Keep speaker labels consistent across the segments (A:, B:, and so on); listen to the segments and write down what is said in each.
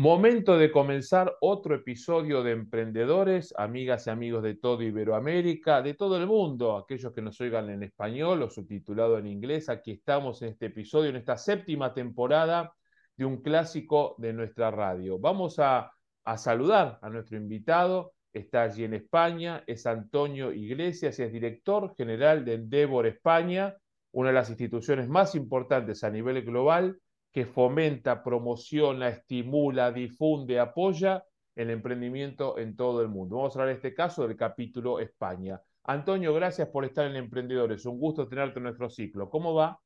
A: Momento de comenzar otro episodio de Emprendedores, amigas y amigos de todo Iberoamérica, de todo el mundo, aquellos que nos oigan en español o subtitulado en inglés. Aquí estamos en este episodio, en esta séptima temporada de un clásico de nuestra radio. Vamos a, saludar a nuestro invitado. Está allí en España, es Antonio Iglesias, es director general de Endeavor España, una de las instituciones más importantes a nivel global que fomenta, promociona, estimula, difunde, apoya el emprendimiento en todo el mundo. Vamos a hablar en este caso del capítulo España. Antonio, gracias por estar en Emprendedores. Un gusto tenerte en nuestro ciclo. ¿Cómo va?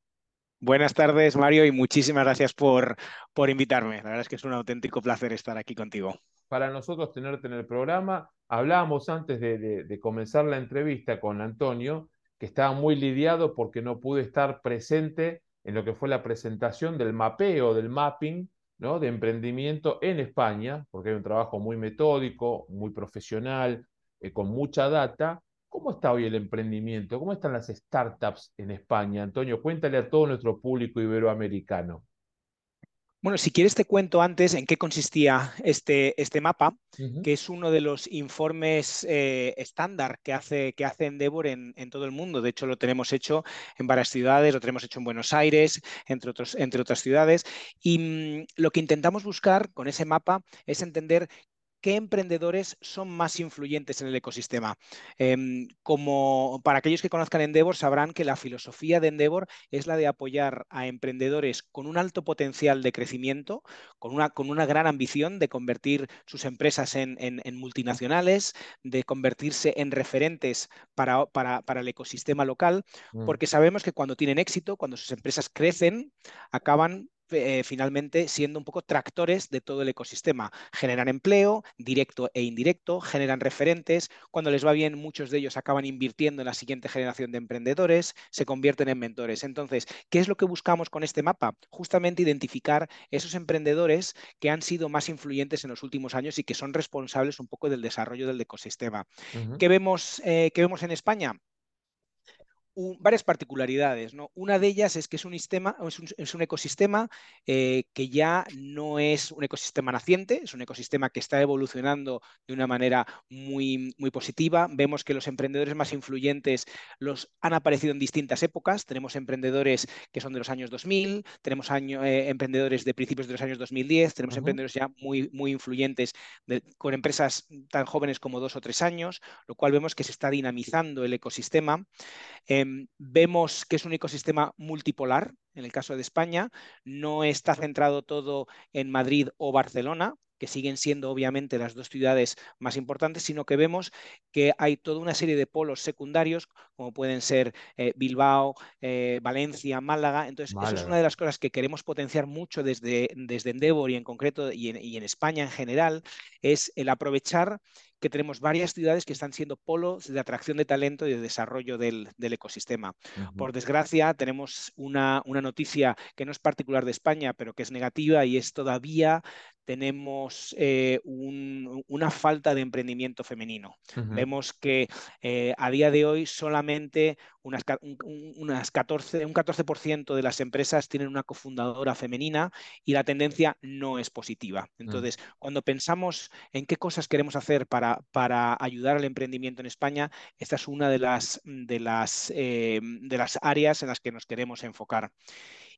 B: Buenas tardes, Mario, y muchísimas gracias por, por invitarme. La verdad es que es un auténtico placer estar aquí contigo.
A: Para nosotros tenerte en el programa, hablábamos antes de, de, de comenzar la entrevista con Antonio, que estaba muy lidiado porque no pude estar presente en lo que fue la presentación del mapeo, del mapping, ¿no? de emprendimiento en España, porque hay un trabajo muy metódico, muy profesional, eh, con mucha data. ¿Cómo está hoy el emprendimiento? ¿Cómo están las startups en España? Antonio, cuéntale a todo nuestro público iberoamericano.
B: Bueno, si quieres te cuento antes en qué consistía este, este mapa, uh -huh. que es uno de los informes eh, estándar que hace, que hace Endeavor en, en, todo el mundo. De hecho, lo tenemos hecho en varias ciudades, lo tenemos hecho en Buenos Aires, entre, otros, entre otras ciudades. Y mmm, lo que intentamos buscar con ese mapa es entender qué emprendedores son más influyentes en el ecosistema. Eh, como para aquellos que conozcan Endeavor, sabrán que la filosofía de Endeavor es la de apoyar a emprendedores con un alto potencial de crecimiento, con una, con una gran ambición de convertir sus empresas en, en, en multinacionales, de convertirse en referentes para, para, para el ecosistema local, mm. porque sabemos que cuando tienen éxito, cuando sus empresas crecen, acaban eh, finalmente siendo un poco tractores de todo el ecosistema. Generan empleo, directo e indirecto, generan referentes. Cuando les va bien, muchos de ellos acaban invirtiendo en la siguiente generación de emprendedores, se convierten en mentores. Entonces, ¿qué es lo que buscamos con este mapa? Justamente identificar esos emprendedores que han sido más influyentes en los últimos años y que son responsables un poco del desarrollo del ecosistema. Uh -huh. ¿Qué, vemos, eh, ¿Qué vemos en España? Un, varias particularidades. ¿no? Una de ellas es que es un, sistema, es un, es un ecosistema eh, que ya no es un ecosistema naciente, es un ecosistema que está evolucionando de una manera muy, muy positiva. Vemos que los emprendedores más influyentes los han aparecido en distintas épocas. Tenemos emprendedores que son de los años 2000, tenemos año, eh, emprendedores de principios de los años 2010, tenemos uh -huh. emprendedores ya muy, muy influyentes de, con empresas tan jóvenes como dos o tres años, lo cual vemos que se está dinamizando el ecosistema. Eh, eh, vemos que es un ecosistema multipolar, en el caso de España, no está centrado todo en Madrid o Barcelona, que siguen siendo obviamente las dos ciudades más importantes, sino que vemos que hay toda una serie de polos secundarios, como pueden ser eh, Bilbao, eh, Valencia, Málaga. Entonces, Málaga. eso es una de las cosas que queremos potenciar mucho desde, desde Endeavor y en concreto y en, y en España en general, es el aprovechar que tenemos varias ciudades que están siendo polos de atracción de talento y de desarrollo del, del ecosistema. Uh -huh. Por desgracia, tenemos una, una, noticia que no es particular de España, pero que es negativa y es todavía tenemos eh, un, una falta de emprendimiento femenino. Uh -huh. Vemos que eh, a día de hoy solamente unas, un, unas 14, un 14% de las empresas tienen una cofundadora femenina y la tendencia no es positiva. Entonces, uh -huh. cuando pensamos en qué cosas queremos hacer para, para ayudar al emprendimiento en España, esta es una de las, de las, eh, de las áreas en las que nos queremos enfocar.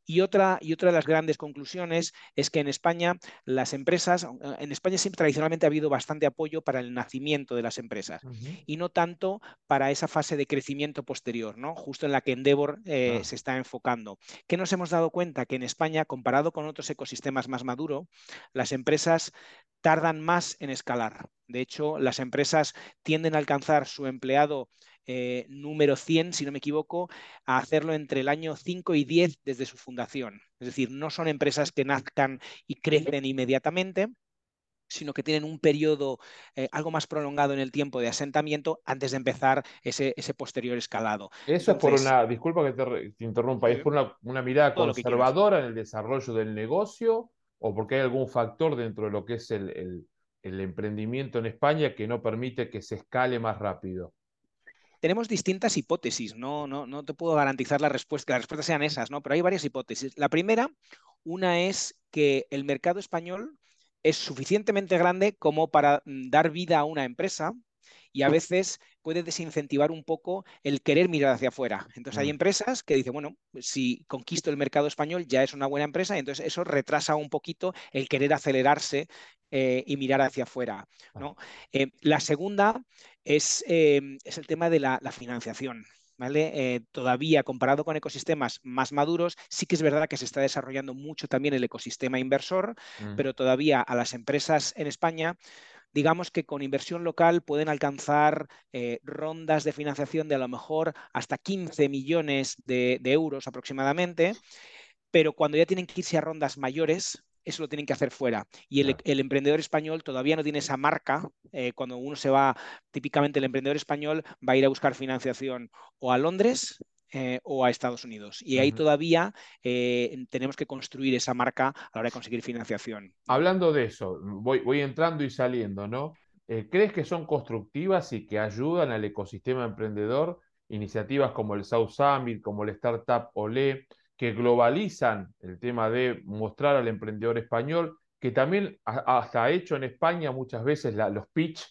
B: Y otra, y otra de las grandes conclusiones es que en España las empresas, en España siempre tradicionalmente ha habido bastante apoyo para el nacimiento de las empresas uh -huh. y no tanto para esa fase de crecimiento posterior, ¿no? justo en la que Endeavor eh, ah. se está enfocando. ¿Qué nos hemos dado cuenta? Que en España, comparado con otros ecosistemas más maduros, las empresas tardan más en escalar. De hecho, las empresas tienden a alcanzar su empleado eh, número 100, si no me equivoco, a hacerlo entre el año 5 y 10 desde su fundación. Es decir, no son empresas que nazcan y crecen inmediatamente, sino que tienen un periodo eh, algo más prolongado en el tiempo de asentamiento antes de empezar ese, ese posterior escalado.
A: Eso Entonces, es por una, disculpa que te, te interrumpa, es por una, una mirada conservadora en el desarrollo del negocio o porque hay algún factor dentro de lo que es el, el, el emprendimiento en España que no permite que se escale más rápido
B: tenemos distintas hipótesis, no, no, no te puedo garantizar la respuesta, que las respuestas sean esas, ¿no? Pero hay varias hipótesis. La primera, una es que el mercado español es suficientemente grande como para mm, dar vida a una empresa y a veces puede desincentivar un poco el querer mirar hacia afuera. Entonces hay empresas que dicen, bueno, si conquisto el mercado español ya es una buena empresa y entonces eso retrasa un poquito el querer acelerarse eh, y mirar hacia afuera. ¿no? Eh, la segunda es, em, es, el tema de la, financiación. ¿Vale? Eh, todavía comparado con ecosistemas más maduros, sí que es verdad que se está desarrollando mucho también el ecosistema inversor, mm. pero todavía a las empresas en España digamos que con inversión local pueden alcanzar eh, rondas de financiación de a lo mejor hasta 15 millones de, euros aproximadamente, pero cuando ya tienen que irse a rondas mayores, eso lo tienen que hacer fuera. Y el, emprendedor español todavía no tiene esa marca. Eh, cuando uno se va, típicamente el emprendedor español va a ir a buscar financiación o a Londres eh, o a Estados Unidos. Y ahí todavía eh, tenemos que construir esa marca a la hora de conseguir financiación.
A: Hablando de eso, voy, voy entrando y saliendo, ¿no? Eh, ¿Crees que son constructivas y que ayudan al ecosistema emprendedor? Iniciativas como el South Summit, como el Startup Olé, que globalizan el tema de mostrar al emprendedor español, que también hasta ha hecho en España muchas veces los pitch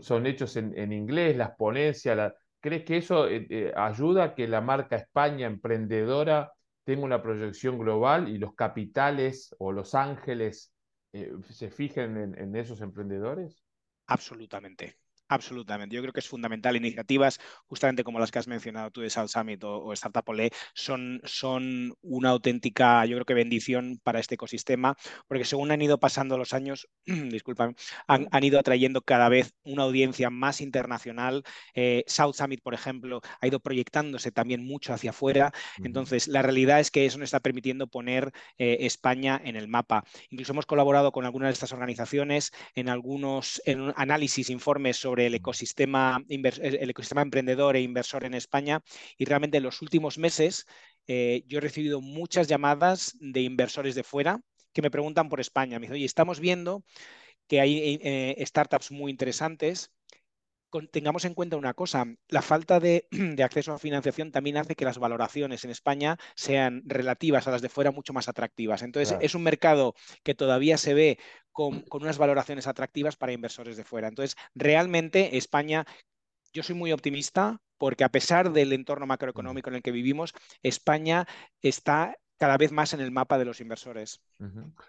A: son hechos en, en inglés, las ponencias, la, ¿Crees que eso eh, eh, ayuda a que la marca España emprendedora tenga una proyección global y los capitales o los ángeles eh, se fijen en esos emprendedores?
B: Absolutamente. Absolutamente. Yo creo que es fundamental. Iniciativas justamente como las que has mencionado tú de South Summit o, Startup Olé son, son una auténtica, yo creo que bendición para este ecosistema, porque según han ido pasando los años, disculpan, han, ido atrayendo cada vez una audiencia más internacional. Eh, South Summit, por ejemplo, ha ido proyectándose también mucho hacia afuera. Entonces, la realidad es que eso nos está permitiendo poner eh, España en el mapa. Incluso hemos colaborado con algunas de estas organizaciones en algunos en análisis, informes sobre el ecosistema, el ecosistema emprendedor e inversor en España y realmente en los últimos meses eh, yo he recibido muchas llamadas de inversores de fuera que me preguntan por España. Me dicen, oye, estamos viendo que hay eh, startups muy interesantes. Tengamos en cuenta una cosa, la falta de, acceso a financiación también hace que las valoraciones en España sean relativas a las de fuera mucho más atractivas. Entonces, es un mercado que todavía se ve con, unas valoraciones atractivas para inversores de fuera. Entonces, realmente España, yo soy muy optimista porque a pesar del entorno macroeconómico en el que vivimos, España está cada vez más en el mapa de los inversores.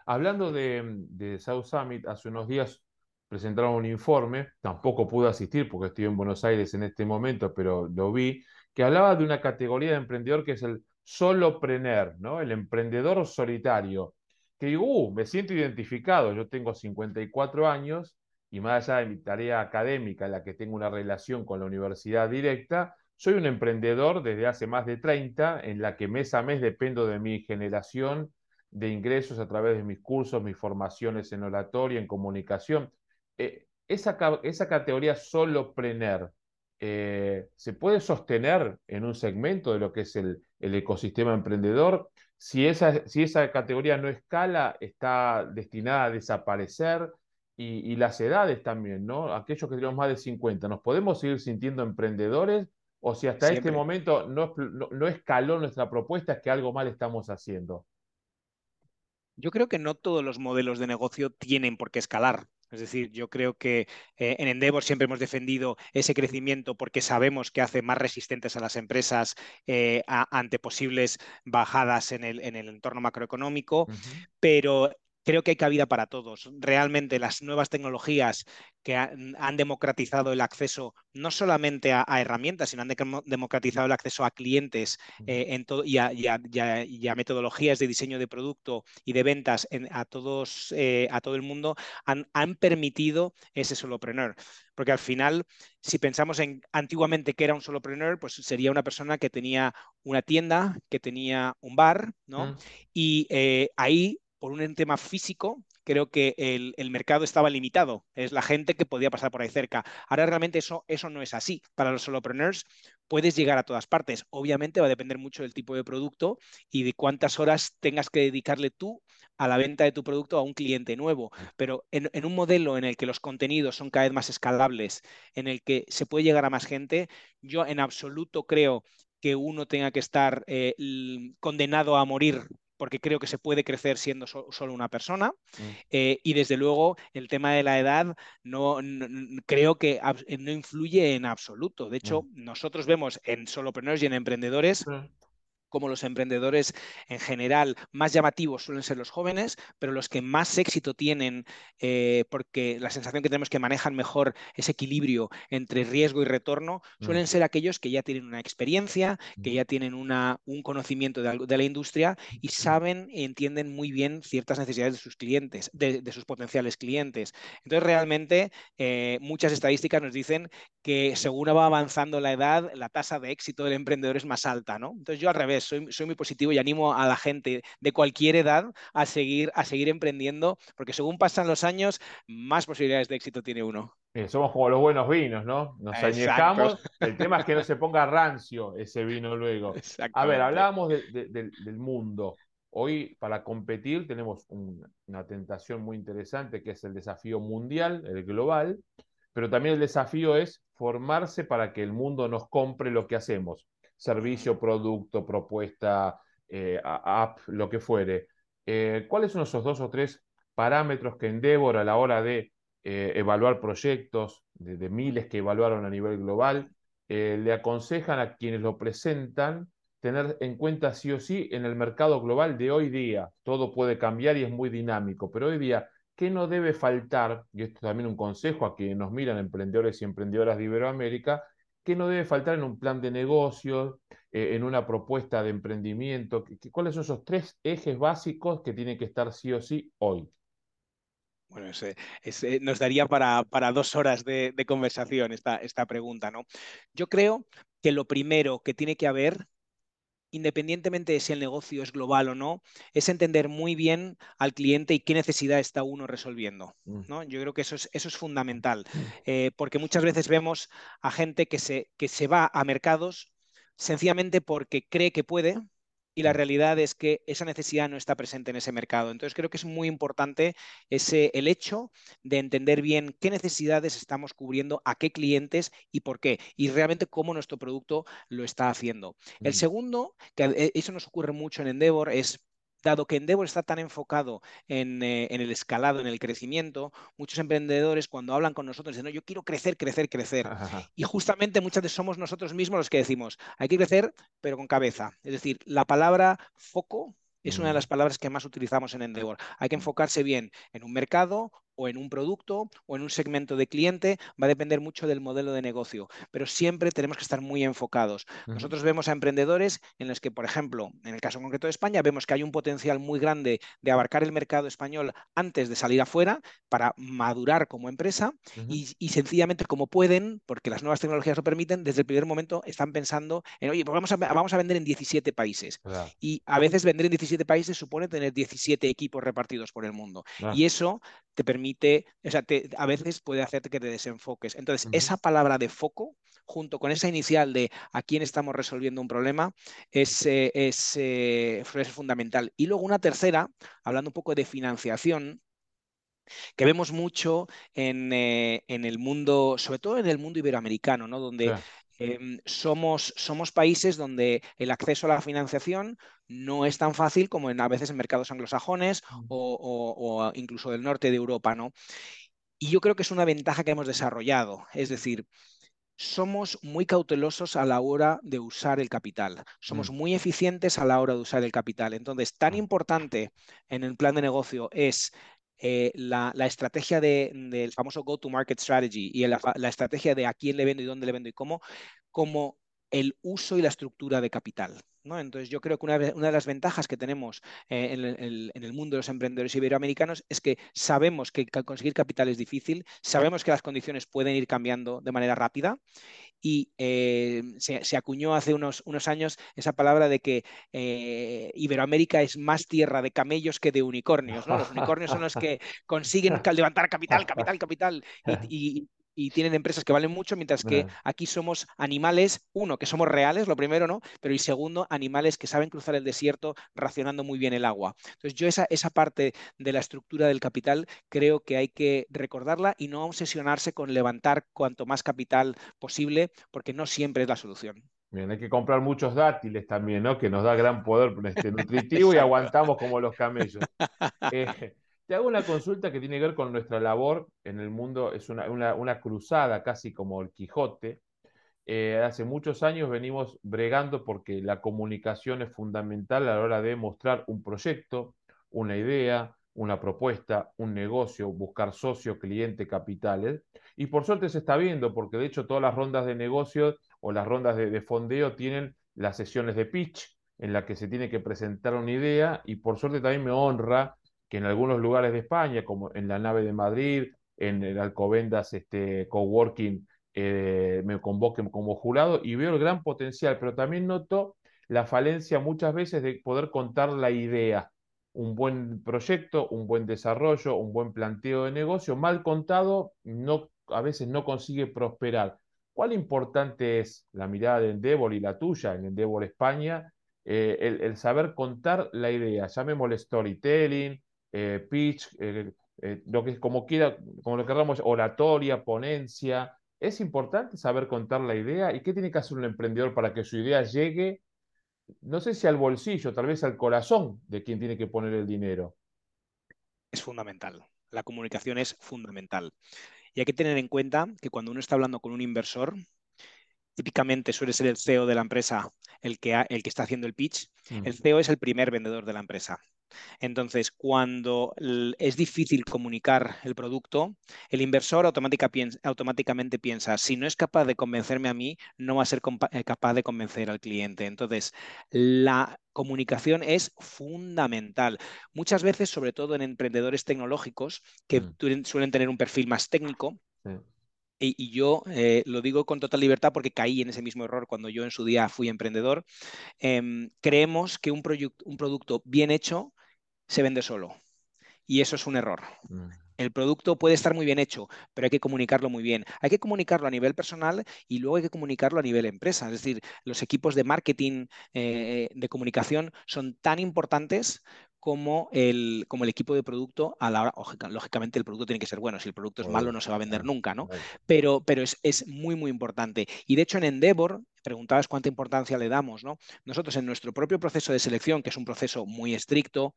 A: Hablando de, South Summit, hace unos días presentaron un informe, tampoco pude asistir porque estoy en Buenos Aires en este momento, pero lo vi, que hablaba de una categoría de emprendedor que es el solopreneur, ¿no? el emprendedor solitario que digo, uh, me siento identificado, yo tengo 54 años y más allá de mi tarea académica en la que tengo una relación con la universidad directa, soy un emprendedor desde hace más de 30 en la que mes a mes dependo de mi generación de ingresos a través de mis cursos, mis formaciones en oratoria, en comunicación. Eh, esa, esa, categoría solopreneur eh, se puede sostener en un segmento de lo que es el, el ecosistema emprendedor si esa, si esa categoría no escala, está destinada a desaparecer. Y, las edades también, ¿no? Aquellos que tenemos más de 50, ¿nos podemos seguir sintiendo emprendedores? O si hasta este momento no, no, escaló nuestra propuesta, es que algo mal estamos haciendo.
B: Yo creo que no todos los modelos de negocio tienen por qué escalar. Es decir, yo creo que eh, en Endeavor siempre hemos defendido ese crecimiento porque sabemos que hace más resistentes a las empresas eh, ante posibles bajadas en el, entorno macroeconómico, pero creo que hay cabida para todos. Realmente las nuevas tecnologías que han, democratizado el acceso no solamente a, herramientas, sino han democratizado el acceso a clientes eh, en todo, y, a, metodologías de diseño de producto y de ventas a, todos, eh, a todo el mundo, han, permitido ese solopreneur. Porque al final, si pensamos en antiguamente que era un solopreneur, pues sería una persona que tenía una tienda, que tenía un bar, ¿no? Mm. Y eh, ahí por un tema físico, creo que el, mercado estaba limitado. Es la gente que podía pasar por ahí cerca. Ahora realmente eso, eso no es así. Para los solopreneurs puedes llegar a todas partes. Obviamente va a depender mucho del tipo de producto y de cuántas horas tengas que dedicarle tú a la venta de tu producto a un cliente nuevo. Pero en, un modelo en el que los contenidos son cada vez más escalables, en el que se puede llegar a más gente, yo en absoluto creo que uno tenga que estar eh, condenado a morir porque creo que se puede crecer siendo solo una persona. Mm. Eh, y desde luego el tema de la edad no, creo que no influye en absoluto. De hecho, mm. nosotros vemos en solopreneurs y en emprendedores como los emprendedores en general más llamativos suelen ser los jóvenes, pero los que más éxito tienen, eh, porque la sensación que tenemos que manejan mejor ese equilibrio entre riesgo y retorno, suelen mm. ser aquellos que ya tienen una experiencia, que mm. ya tienen una, un conocimiento de, la industria y mm. saben y entienden muy bien ciertas necesidades de sus clientes, de, sus potenciales clientes. Entonces, realmente, eh, muchas estadísticas nos dicen que según va avanzando la edad, la tasa de éxito del emprendedor es más alta, ¿no? Entonces, yo al revés soy, muy positivo y animo a la gente de cualquier edad a seguir, a seguir emprendiendo, porque según pasan los años, más posibilidades de éxito tiene uno.
A: somos como los buenos vinos, ¿no? Nos añejamos. El tema es que no se ponga rancio ese vino luego. A ver, hablábamos del mundo. Hoy para competir tenemos una tentación muy interesante que es el desafío mundial, el global, pero también el desafío es formarse para que el mundo nos compre lo que hacemos servicio, producto, propuesta, eh, app, lo que fuere. Eh, ¿Cuáles son esos dos o tres parámetros que Endeavor a la hora de eh, evaluar proyectos, de, miles que evaluaron a nivel global, le aconsejan a quienes lo presentan tener en cuenta sí o sí en el mercado global de hoy día? Todo puede cambiar y es muy dinámico, pero hoy día, ¿qué no debe faltar? Y esto también un consejo a quienes nos miran, emprendedores y emprendedoras de Iberoamérica, ¿Qué no debe faltar en un plan de negocio, eh, en una propuesta de emprendimiento? ¿Cuáles son esos tres ejes básicos que tienen que estar sí o sí hoy?
B: Bueno, nos daría para, para dos horas de, conversación esta, esta pregunta, ¿no? Yo creo que lo primero que tiene que haber independientemente de si el negocio es global o no, es entender muy bien al cliente y qué necesidad está uno resolviendo. Mm. ¿no? Yo creo que eso es, eso es fundamental, mm. eh, porque muchas veces vemos a gente que se, que se va a mercados sencillamente porque cree que puede, y la realidad es que esa necesidad no está presente en ese mercado. Entonces creo que es muy importante ese, el hecho de entender bien qué necesidades estamos cubriendo, a qué clientes y por qué, y realmente cómo nuestro producto lo está haciendo. El segundo, que eh, eso nos ocurre mucho en Endeavor, es dado que Endeavor está tan enfocado eh, en, el escalado, en el crecimiento, muchos emprendedores cuando hablan con nosotros dicen, no, yo quiero crecer, crecer, crecer. Y justamente muchas veces somos nosotros mismos los que decimos, hay que crecer, pero con cabeza. Es decir, la palabra foco es una de las palabras que más utilizamos en Endeavor. Hay que enfocarse bien en un mercado o en un producto o en un segmento de cliente, va a depender mucho del modelo de negocio, pero siempre tenemos que estar muy enfocados. Nosotros vemos a emprendedores en los que, por ejemplo, en el caso concreto de España, vemos que hay un potencial muy grande de abarcar el mercado español antes de salir afuera para madurar como empresa y, sencillamente como pueden, porque las nuevas tecnologías lo permiten, desde el primer momento están pensando en, oye, pues vamos a, vamos a vender en 17 países. Y a veces vender en 17 países supone tener 17 equipos repartidos por el mundo. Y eso te permite, o sea, a veces puede hacerte que te desenfoques. Entonces, esa palabra de foco, junto con esa inicial de a quién estamos resolviendo un problema, es, eh, eh, es, fundamental. Y luego una tercera, hablando un poco de financiación, que vemos mucho en, eh, en, el mundo, sobre todo en el mundo iberoamericano, ¿no? donde Em, somos, somos países donde el acceso a la financiación no es tan fácil como en, a veces en mercados anglosajones mm. o, incluso del norte de Europa, ¿no? Y yo creo que es una ventaja que hemos desarrollado. Es decir, somos muy cautelosos a la hora de usar el capital. Somos mm. muy eficientes a la hora de usar el capital. Entonces, tan mm. importante en el plan de negocio es eh, la, estrategia del famoso go-to-market strategy y la, estrategia de a quién le vendo y dónde le vendo y cómo, como el uso y la estructura de capital. ¿no? Entonces, yo creo que una, de las ventajas que tenemos eh, en, el, en, el, mundo de los emprendedores iberoamericanos es que sabemos que conseguir capital es difícil, sabemos que las condiciones pueden ir cambiando de manera rápida y eh, se, acuñó hace unos, unos, años esa palabra de que eh, Iberoamérica es más tierra de camellos que de unicornios. Los unicornios son los que consiguen levantar capital, capital, capital y, y tienen empresas que valen mucho, mientras que aquí somos animales, uno, que somos reales, lo primero, ¿no? Pero y segundo, animales que saben cruzar el desierto racionando muy bien el agua. Entonces, yo esa, esa parte de la estructura del capital creo que hay que recordarla y no obsesionarse con levantar cuanto más capital posible, porque no siempre es la solución.
A: Bien, hay que comprar muchos dátiles también, ¿no? Que nos da gran poder este, nutritivo y aguantamos como los camellos. Eh, te hago una consulta que tiene que ver con nuestra labor en el mundo, es una, cruzada casi como el Quijote. Eh, hace muchos años venimos bregando porque la comunicación es fundamental a la hora de mostrar un proyecto, una idea, una propuesta, un negocio, buscar socio, cliente, capitales. Y por suerte se está viendo, porque de hecho todas las rondas de negocios o las rondas de, fondeo tienen las sesiones de pitch en la que se tiene que presentar una idea y por suerte también me honra que en algunos lugares de España, como en la nave de Madrid, en el Alcobendas este, Coworking, eh, me convoquen como jurado y veo el gran potencial, pero también noto la falencia muchas veces de poder contar la idea. Un buen proyecto, un buen desarrollo, un buen planteo de negocio, mal contado, no, a veces no consigue prosperar. ¿Cuál importante es la mirada de Endeavor y la tuya en Endeavor España? Eh, el, saber contar la idea, llamémosle storytelling, eh, pitch, eh, lo que como quiera, como lo queramos, oratoria, ponencia. Es importante saber contar la idea y qué tiene que hacer un emprendedor para que su idea llegue, no sé si al bolsillo, tal vez al corazón de quien tiene que poner el dinero.
B: Es fundamental. La comunicación es fundamental. Y hay que tener en cuenta que cuando uno está hablando con un inversor, típicamente suele ser el CEO de la empresa el que, el que está haciendo el pitch. El CEO es el primer vendedor de la empresa. Entonces, cuando es difícil comunicar el producto, el inversor automáticamente piensa, si no es capaz de convencerme a mí, no va a ser eh, capaz de convencer al cliente. Entonces, la comunicación es fundamental. Muchas veces, sobre todo en emprendedores tecnológicos, que mm. suelen tener un perfil más técnico, Y, yo eh, lo digo con total libertad porque caí en ese mismo error cuando yo en su día fui emprendedor. Em, creemos que un, un, producto bien hecho se vende solo. Y eso es un error. Mm. El producto puede estar muy bien hecho, pero hay que comunicarlo muy bien. Hay que comunicarlo a nivel personal y luego hay que comunicarlo a nivel empresa. Es decir, los equipos de marketing, eh, de comunicación son tan importantes como el, como el equipo de producto a la hora, lógicamente el producto tiene que ser bueno, si el producto es malo no se va a vender nunca, ¿no? Pero, pero es, es, muy, muy importante. Y de hecho en Endeavor, preguntabas cuánta importancia le damos, ¿no? Nosotros en nuestro propio proceso de selección, que es un proceso muy estricto,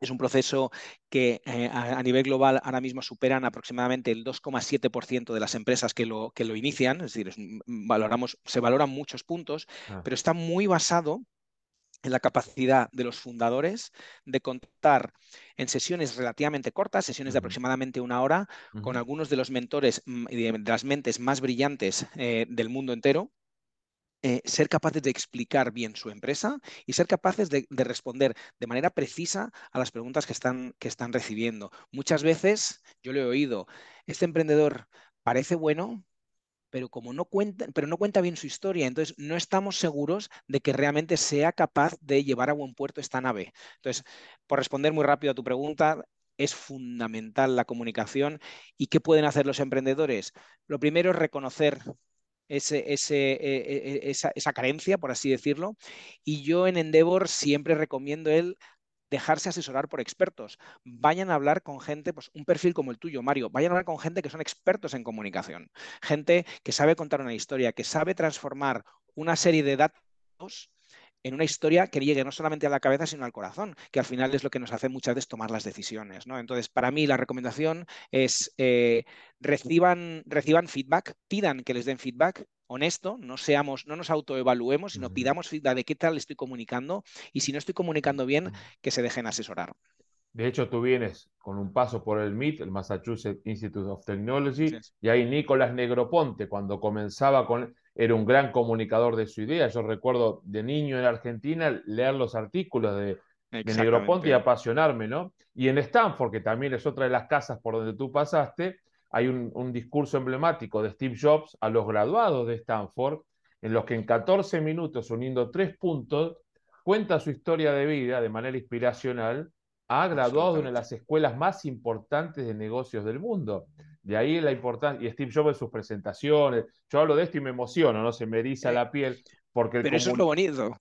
B: es un proceso que eh, a, nivel global ahora mismo superan aproximadamente el 2,7% de las empresas que lo, que lo inician, es decir, valoramos, se valoran muchos puntos, ah. pero está muy basado en la capacidad de los fundadores de contar en sesiones relativamente cortas, sesiones de aproximadamente una hora, con algunos de los mentores, mm, de las mentes más brillantes eh, del mundo entero, eh, ser capaces de explicar bien su empresa y ser capaces de, responder de manera precisa a las preguntas que están, que están recibiendo. Muchas veces yo lo he oído, este emprendedor parece bueno, pero como no cuenta, pero no cuenta bien su historia, entonces no estamos seguros de que realmente sea capaz de llevar a buen puerto esta nave. Entonces, por responder muy rápido a tu pregunta, es fundamental la comunicación y qué pueden hacer los emprendedores. Lo primero es reconocer ese, e, e, esa, esa, carencia, por así decirlo. Y yo en Endeavor siempre recomiendo el dejarse asesorar por expertos. Vayan a hablar con gente, pues un perfil como el tuyo, Mario, vayan a hablar con gente que son expertos en comunicación, gente que sabe contar una historia, que sabe transformar una serie de datos en una historia que llegue no solamente a la cabeza, sino al corazón, que al final es lo que nos hace muchas veces tomar las decisiones. ¿no? Entonces, para mí la recomendación es eh, reciban, reciban feedback, pidan que les den feedback honesto, no seamos, no nos autoevaluemos, sino pidamos feedback de qué tal estoy comunicando y si no estoy comunicando bien, que se dejen asesorar.
A: De hecho, tú vienes con un paso por el MIT, el Massachusetts Institute of Technology, y ahí Nicolás Negroponte, cuando comenzaba con, era un gran comunicador de su idea. Yo recuerdo de niño en Argentina leer los artículos de, Negroponte y apasionarme, ¿no? Y en Stanford, que también es otra de las casas por donde tú pasaste, hay un, un discurso emblemático de Steve Jobs a los graduados de Stanford, en los que en 14 minutos, uniendo tres puntos, cuenta su historia de vida de manera inspiracional ha graduado de una de las escuelas más importantes de negocios del mundo. De ahí la importancia, y Steve Jobs en sus presentaciones, yo hablo de esto y me emociono, ¿no? Se me eriza la piel. Porque
B: pero eso es lo bonito.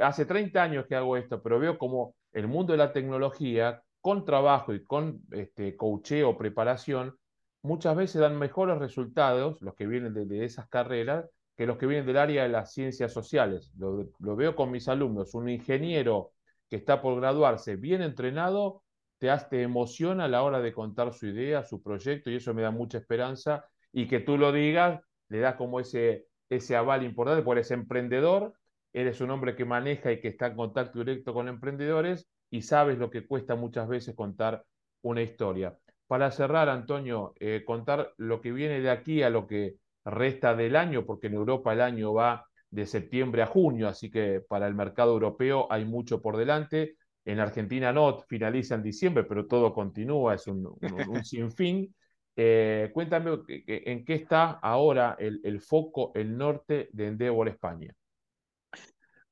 A: hace 30 años que hago esto, pero veo como el mundo de la tecnología, con trabajo y con este, coacheo, preparación, muchas veces dan mejores resultados, los que vienen de, esas carreras, que los que vienen del área de las ciencias sociales. Lo, lo veo con mis alumnos. Un ingeniero que está por graduarse bien entrenado te, te emociona a la hora de contar su idea, su proyecto, y eso me da mucha esperanza. Y que tú lo digas, le da como ese, ese aval importante, porque eres emprendedor, eres un hombre que maneja y que está en contacto directo con emprendedores y sabes lo que cuesta muchas veces contar una historia. Para cerrar, Antonio, eh, contar lo que viene de aquí a lo que resta del año, porque en Europa el año va de septiembre a junio, así que para el mercado europeo hay mucho por delante. En Argentina no, finaliza en diciembre, pero todo continúa, es un, sinfín. Eh, cuéntame en qué está ahora el, el, foco, el norte de Endeavor España.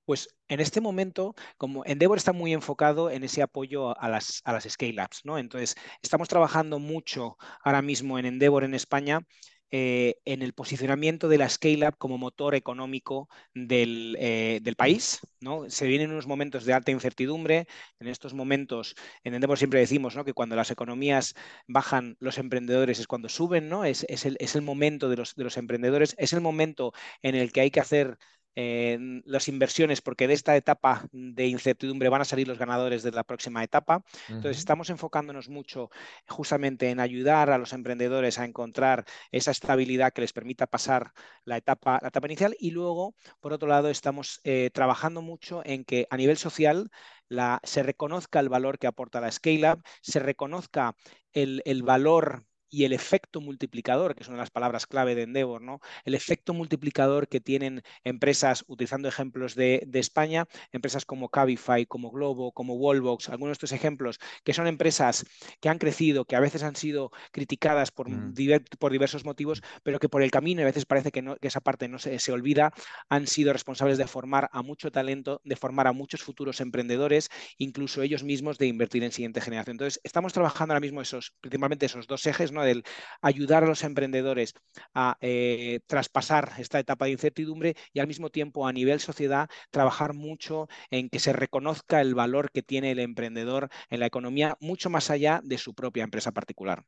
B: Pues en este momento, como Endeavor está muy enfocado en ese apoyo a las, a las scale-ups, ¿no? Entonces, estamos trabajando mucho ahora mismo en Endeavor en España eh, en el posicionamiento de la scale-up como motor económico del, eh, país. ¿no? Se vienen unos momentos de alta incertidumbre. En estos momentos, en Endeavor siempre decimos ¿no? que cuando las economías bajan, los emprendedores es cuando suben, ¿no? es, el, es el, momento de los, de los emprendedores, es el momento en el que hay que hacer las inversiones, porque de esta etapa de incertidumbre van a salir los ganadores de la próxima etapa. Entonces, estamos enfocándonos mucho justamente en ayudar a los emprendedores a encontrar esa estabilidad que les permita pasar la etapa, la etapa inicial. Y luego, por otro lado, estamos eh, trabajando mucho en que a nivel social la, se reconozca el valor que aporta la Scale Up, se reconozca el, el valor y el efecto multiplicador, que es una de las palabras clave de Endeavor, ¿no? El efecto multiplicador que tienen empresas, utilizando ejemplos de, España, empresas como Cabify, como Globo, como Wallbox, algunos de estos ejemplos, que son empresas que han crecido, que a veces han sido criticadas por, mm. por diversos motivos, pero que por el camino, a veces parece que, no, esa parte no se, se olvida, han sido responsables de formar a mucho talento, de formar a muchos futuros emprendedores, incluso ellos mismos de invertir en siguiente generación. Entonces, estamos trabajando ahora mismo esos, principalmente esos dos ejes, ¿no? Del ayudar a los emprendedores a eh, traspasar esta etapa de incertidumbre y al mismo tiempo a nivel sociedad trabajar mucho en que se reconozca el valor que tiene el emprendedor en la economía, mucho más allá de su propia empresa particular.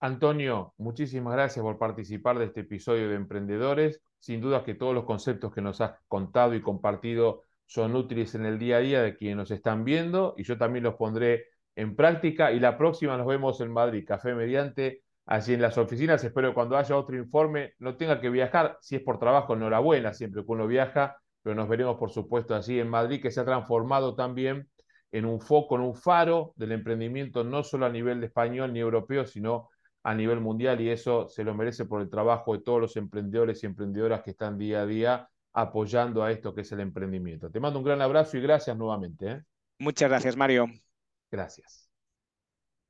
A: Antonio, muchísimas gracias por participar de este episodio de Emprendedores. Sin duda que todos los conceptos que nos has contado y compartido son útiles en el día a día de quienes nos están viendo y yo también los pondré en práctica y la próxima nos vemos en Madrid, Café Mediante, allí en las oficinas. Espero que cuando haya otro informe no tenga que viajar. Si es por trabajo, enhorabuena, siempre que uno viaja, pero nos veremos, por supuesto, allí en Madrid, que se ha transformado también en un foco, en un faro del emprendimiento, no solo a nivel de español ni europeo, sino a nivel mundial, y eso se lo merece por el trabajo de todos los emprendedores y emprendedoras que están día a día apoyando a esto que es el emprendimiento. Te mando un gran abrazo y gracias nuevamente. ¿eh?
B: Muchas gracias, Mario.
A: Gracias.